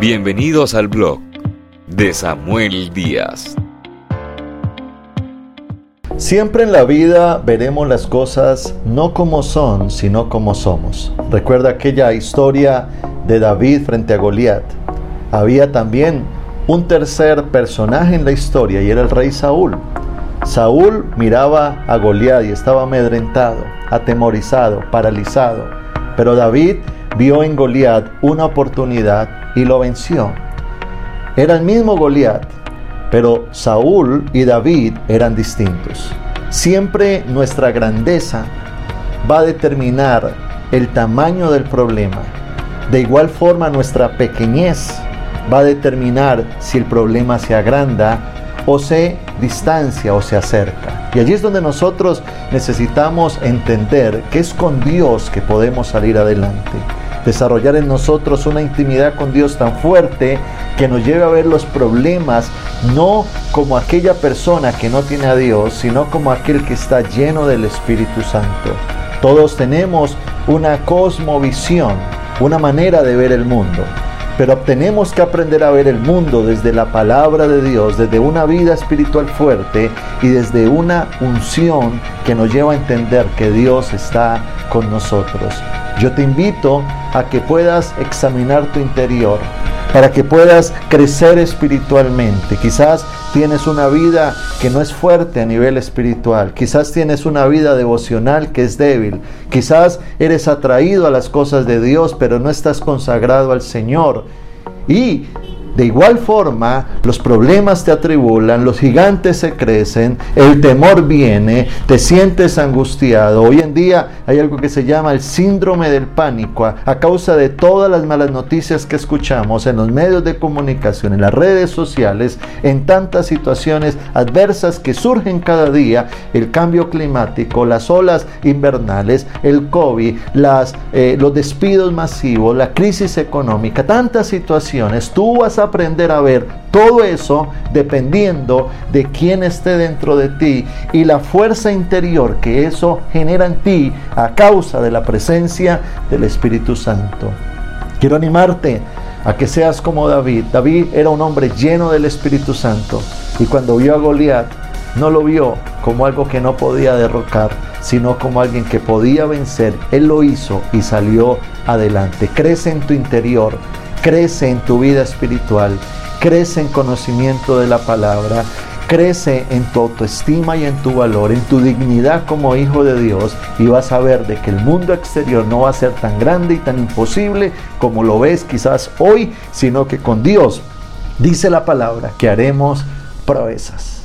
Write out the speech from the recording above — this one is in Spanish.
Bienvenidos al blog de Samuel Díaz. Siempre en la vida veremos las cosas no como son, sino como somos. Recuerda aquella historia de David frente a Goliat. Había también un tercer personaje en la historia y era el rey Saúl. Saúl miraba a Goliat y estaba amedrentado, atemorizado, paralizado. Pero David vio en Goliat una oportunidad y lo venció. Era el mismo Goliat, pero Saúl y David eran distintos. Siempre nuestra grandeza va a determinar el tamaño del problema. De igual forma nuestra pequeñez va a determinar si el problema se agranda o se distancia o se acerca. Y allí es donde nosotros necesitamos entender que es con Dios que podemos salir adelante desarrollar en nosotros una intimidad con Dios tan fuerte que nos lleve a ver los problemas no como aquella persona que no tiene a Dios, sino como aquel que está lleno del Espíritu Santo. Todos tenemos una cosmovisión, una manera de ver el mundo, pero tenemos que aprender a ver el mundo desde la palabra de Dios, desde una vida espiritual fuerte y desde una unción que nos lleva a entender que Dios está con nosotros. Yo te invito a que puedas examinar tu interior, para que puedas crecer espiritualmente. Quizás tienes una vida que no es fuerte a nivel espiritual, quizás tienes una vida devocional que es débil, quizás eres atraído a las cosas de Dios, pero no estás consagrado al Señor. Y de igual forma, los problemas te atribulan, los gigantes se crecen, el temor viene, te sientes angustiado. Hoy en día hay algo que se llama el síndrome del pánico a, causa de todas las malas noticias que escuchamos en los medios de comunicación, en las redes sociales, en tantas situaciones adversas que surgen cada día, el cambio climático, las olas invernales, el COVID, eh, los despidos masivos, la crisis económica, tantas situaciones. Tú vas a aprender a ver todo eso dependiendo de quién esté dentro de ti y la fuerza interior que eso genera en ti a causa de la presencia del Espíritu Santo. Quiero animarte a que seas como David. David era un hombre lleno del Espíritu Santo y cuando vio a Goliat no lo vio como algo que no podía derrocar, sino como alguien que podía vencer. Él lo hizo y salió adelante. Crece en tu interior crece en tu vida espiritual, crece en conocimiento de la palabra, crece en tu autoestima y en tu valor, en tu dignidad como hijo de Dios y vas a ver de que el mundo exterior no va a ser tan grande y tan imposible como lo ves quizás hoy, sino que con Dios dice la palabra que haremos proezas.